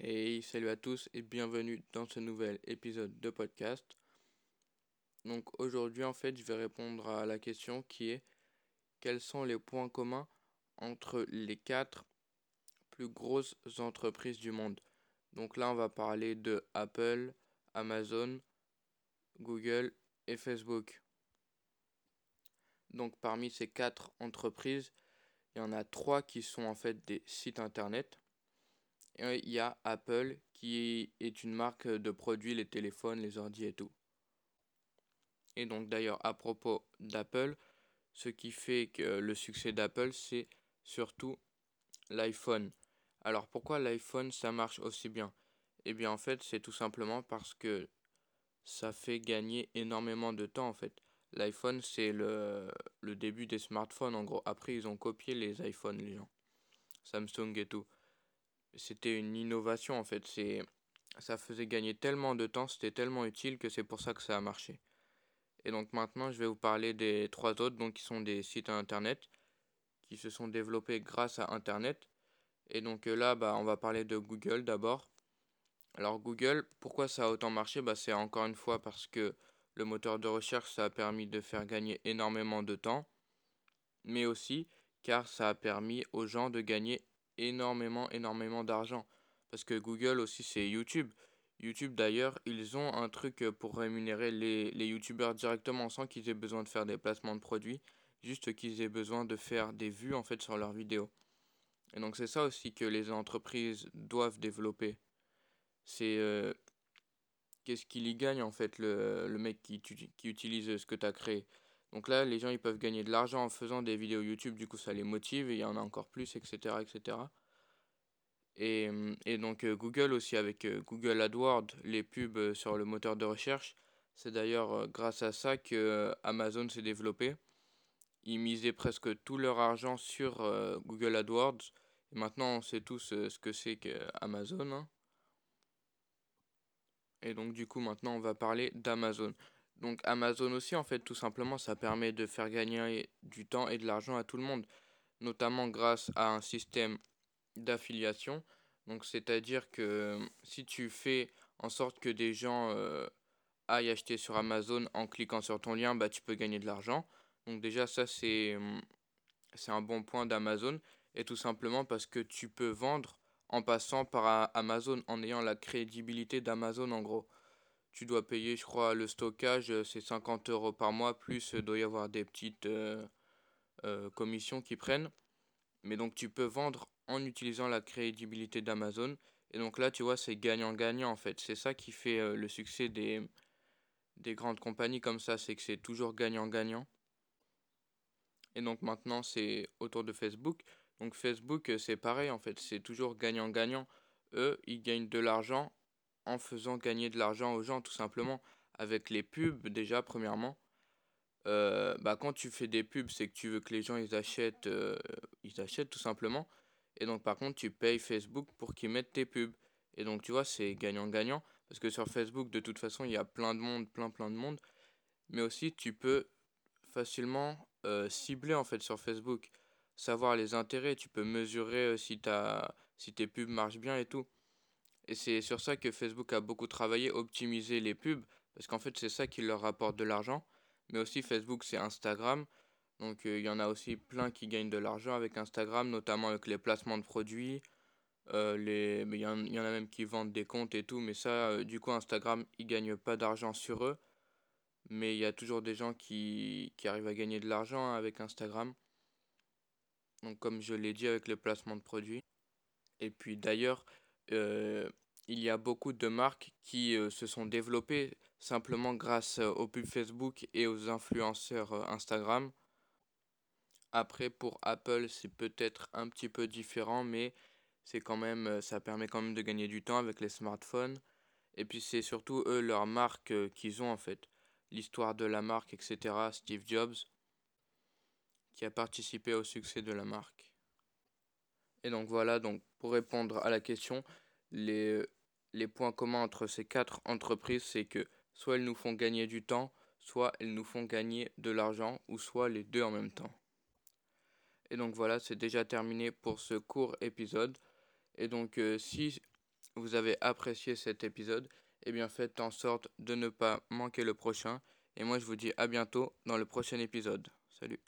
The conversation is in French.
Hey, salut à tous et bienvenue dans ce nouvel épisode de podcast. Donc aujourd'hui en fait je vais répondre à la question qui est quels sont les points communs entre les quatre plus grosses entreprises du monde? Donc là on va parler de Apple, Amazon, Google et Facebook. Donc parmi ces quatre entreprises, il y en a trois qui sont en fait des sites internet il y a Apple qui est une marque de produits, les téléphones, les ordi et tout. Et donc d'ailleurs à propos d'Apple, ce qui fait que le succès d'Apple, c'est surtout l'iPhone. Alors pourquoi l'iPhone ça marche aussi bien? Eh bien en fait c'est tout simplement parce que ça fait gagner énormément de temps en fait. L'iPhone c'est le, le début des smartphones en gros. Après ils ont copié les iPhones les gens. Samsung et tout c'était une innovation en fait. C'est, ça faisait gagner tellement de temps, c'était tellement utile que c'est pour ça que ça a marché. Et donc maintenant, je vais vous parler des trois autres, donc qui sont des sites internet qui se sont développés grâce à internet. Et donc euh, là, bah, on va parler de Google d'abord. Alors Google, pourquoi ça a autant marché? Bah, C'est encore une fois parce que le moteur de recherche, ça a permis de faire gagner énormément de temps, mais aussi car ça a permis aux gens de gagner énormément, énormément d'argent. Parce que Google aussi, c'est YouTube. YouTube d'ailleurs, ils ont un truc pour rémunérer les, les YouTubeurs directement sans qu'ils aient besoin de faire des placements de produits, juste qu'ils aient besoin de faire des vues en fait sur leurs vidéos. Et donc c'est ça aussi que les entreprises doivent développer. C'est euh, qu'est-ce qu'il y gagne en fait le, le mec qui, qui utilise ce que tu as créé. Donc là, les gens, ils peuvent gagner de l'argent en faisant des vidéos YouTube, du coup, ça les motive, et il y en a encore plus, etc., etc. Et, donc euh, Google aussi, avec euh, Google AdWords, les pubs euh, sur le moteur de recherche, c'est d'ailleurs grâce à ça que Amazon s'est développé. Ils misaient presque tout leur argent sur Google AdWords, et maintenant, on sait tous ce que c'est qu'Amazon. Hein. Et donc, du coup, maintenant, on va parler d'Amazon. Donc Amazon aussi, en fait, tout simplement, ça permet de faire gagner du temps et de l'argent à tout le monde, notamment grâce à un système d'affiliation. Donc c'est-à-dire que si tu fais en sorte que des gens euh, aillent acheter sur Amazon en cliquant sur ton lien, bah, tu peux gagner de l'argent. Donc déjà ça c'est c'est un bon point d'Amazon et tout simplement parce que tu peux vendre en passant par Amazon en ayant la crédibilité d'Amazon en gros tu dois payer, je crois, le stockage, euh, c'est 50 euros par mois, plus il euh, doit y avoir des petites euh, commissions qui prennent. Mais donc tu peux vendre en utilisant la crédibilité d'Amazon. Et donc là, tu vois, c'est gagnant-gagnant en fait. C'est ça qui fait le succès des, des grandes compagnies comme ça, c'est que c'est toujours gagnant-gagnant. Et donc maintenant, c'est autour de Facebook. Donc Facebook, c'est pareil en fait, c'est toujours gagnant-gagnant. Eux, ils gagnent de l'argent en faisant gagner de l'argent aux gens tout simplement avec les pubs déjà premièrement. Euh, bah quand tu fais des pubs c'est que tu veux que les gens ils achètent euh, ils achètent tout simplement. Et donc par contre tu payes Facebook pour qu'ils mettent tes pubs. Et donc tu vois c'est gagnant gagnant parce que sur Facebook de toute façon il y a plein de monde plein plein de monde. Mais aussi tu peux facilement euh, cibler en fait sur Facebook savoir les intérêts. Tu peux mesurer si si tes pubs marchent bien et tout et c'est sur ça que Facebook a beaucoup travaillé, optimiser les pubs, parce qu'en fait c'est ça qui leur rapporte de l'argent. Mais aussi Facebook c'est Instagram, donc euh, il y en a aussi plein qui gagnent de l'argent avec Instagram, notamment avec les placements de produits. Euh, les... Il y, en, a même qui vendent des comptes et tout, mais ça, euh, du coup Instagram, ils gagnent pas d'argent sur eux. Mais il y a toujours des gens qui, qui arrivent à gagner de l'argent hein, avec Instagram. Donc comme je l'ai dit avec les placements de produits. Et puis d'ailleurs, il y a beaucoup de marques qui euh, se sont développées simplement grâce euh, aux pubs Facebook et aux influenceurs Instagram. Après, pour Apple, c'est peut-être un petit peu différent, mais c'est quand même, ça permet quand même de gagner du temps avec les smartphones. Et puis c'est surtout eux, leur marque qu'ils ont en fait. L'histoire de la marque, etc. Steve Jobs, qui a participé au succès de la marque. Et donc voilà, donc pour répondre à la question, les, les points communs entre ces quatre entreprises, c'est que soit elles nous font gagner du temps, soit elles nous font gagner de l'argent, ou soit les deux en même temps. Et donc voilà, c'est déjà terminé pour ce court épisode. Et donc euh, si vous avez apprécié cet épisode, eh bien faites en sorte de ne pas manquer le prochain. Et moi je vous dis à bientôt dans le prochain épisode. Salut